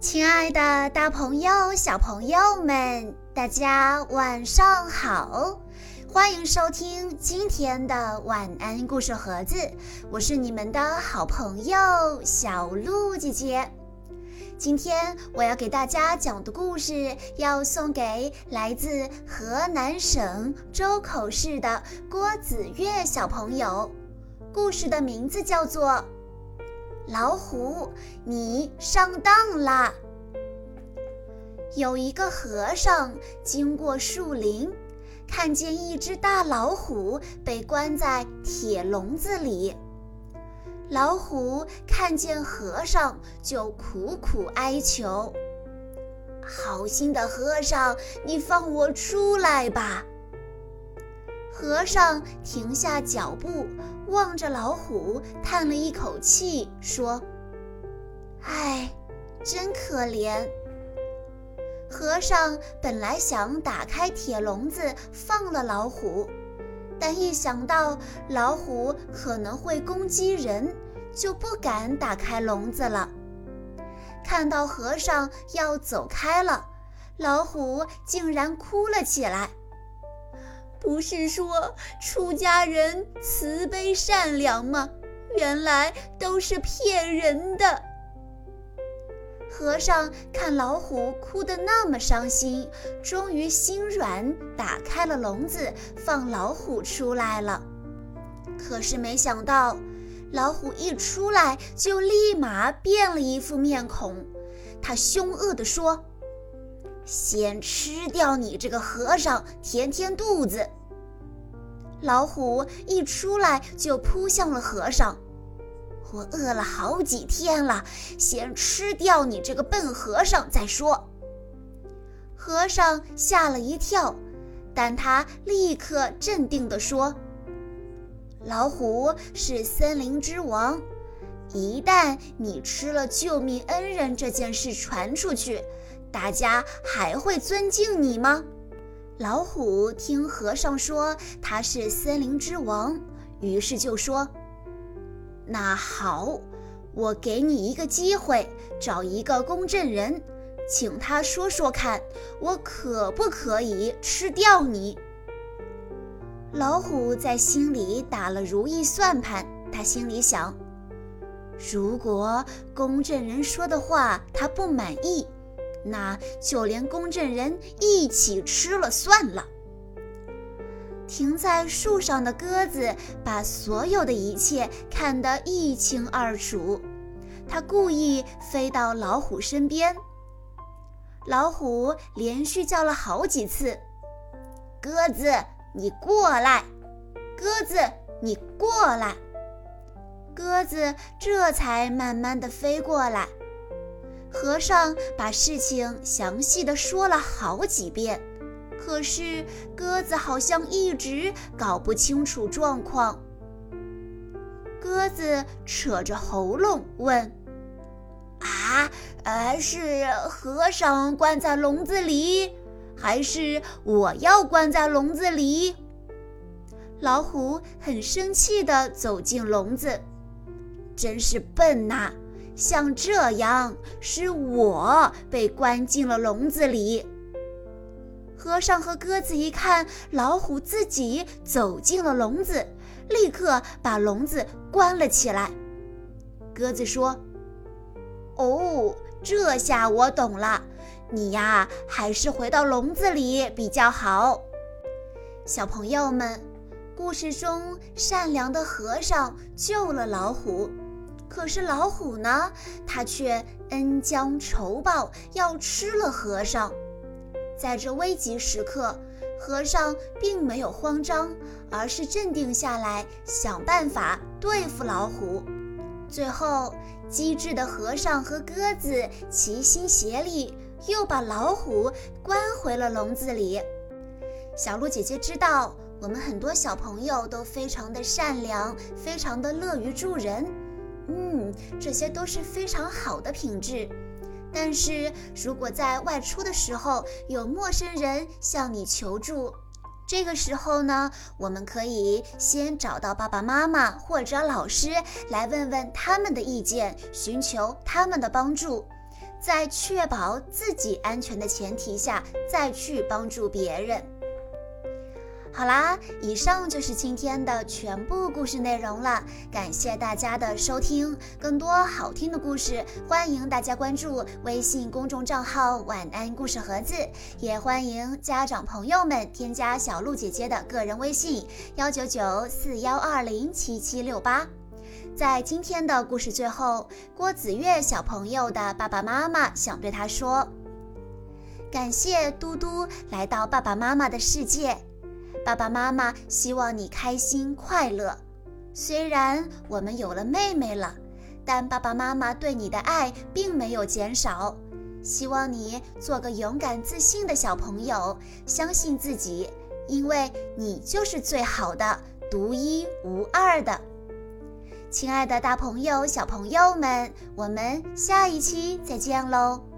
亲爱的，大朋友、小朋友们，大家晚上好！欢迎收听今天的晚安故事盒子，我是你们的好朋友小鹿姐姐。今天我要给大家讲的故事，要送给来自河南省周口市的郭子月小朋友。故事的名字叫做。老虎，你上当啦！有一个和尚经过树林，看见一只大老虎被关在铁笼子里。老虎看见和尚，就苦苦哀求：“好心的和尚，你放我出来吧！”和尚停下脚步。望着老虎，叹了一口气，说：“唉，真可怜。”和尚本来想打开铁笼子放了老虎，但一想到老虎可能会攻击人，就不敢打开笼子了。看到和尚要走开了，老虎竟然哭了起来。不是说出家人慈悲善良吗？原来都是骗人的。和尚看老虎哭得那么伤心，终于心软，打开了笼子，放老虎出来了。可是没想到，老虎一出来就立马变了一副面孔，他凶恶地说。先吃掉你这个和尚，填填肚子。老虎一出来就扑向了和尚。我饿了好几天了，先吃掉你这个笨和尚再说。和尚吓了一跳，但他立刻镇定地说：“老虎是森林之王，一旦你吃了救命恩人这件事传出去。”大家还会尊敬你吗？老虎听和尚说他是森林之王，于是就说：“那好，我给你一个机会，找一个公证人，请他说说看，我可不可以吃掉你？”老虎在心里打了如意算盘，他心里想：如果公证人说的话他不满意。那就连公证人一起吃了算了。停在树上的鸽子把所有的一切看得一清二楚，它故意飞到老虎身边。老虎连续叫了好几次：“鸽子，你过来！鸽子，你过来！”鸽子这才慢慢的飞过来。和尚把事情详细的说了好几遍，可是鸽子好像一直搞不清楚状况。鸽子扯着喉咙问：“啊，呃，是和尚关在笼子里，还是我要关在笼子里？”老虎很生气地走进笼子，真是笨呐！像这样，是我被关进了笼子里。和尚和鸽子一看老虎自己走进了笼子，立刻把笼子关了起来。鸽子说：“哦，这下我懂了，你呀，还是回到笼子里比较好。”小朋友们，故事中善良的和尚救了老虎。可是老虎呢？它却恩将仇报，要吃了和尚。在这危急时刻，和尚并没有慌张，而是镇定下来，想办法对付老虎。最后，机智的和尚和鸽子齐心协力，又把老虎关回了笼子里。小鹿姐姐知道，我们很多小朋友都非常的善良，非常的乐于助人。嗯，这些都是非常好的品质。但是如果在外出的时候有陌生人向你求助，这个时候呢，我们可以先找到爸爸妈妈或者老师来问问他们的意见，寻求他们的帮助。在确保自己安全的前提下再去帮助别人。好啦，以上就是今天的全部故事内容了。感谢大家的收听，更多好听的故事，欢迎大家关注微信公众账号“晚安故事盒子”，也欢迎家长朋友们添加小鹿姐姐的个人微信：幺九九四幺二零七七六八。在今天的故事最后，郭子月小朋友的爸爸妈妈想对他说：“感谢嘟嘟来到爸爸妈妈的世界。”爸爸妈妈希望你开心快乐。虽然我们有了妹妹了，但爸爸妈妈对你的爱并没有减少。希望你做个勇敢自信的小朋友，相信自己，因为你就是最好的、独一无二的。亲爱的大朋友、小朋友们，我们下一期再见喽！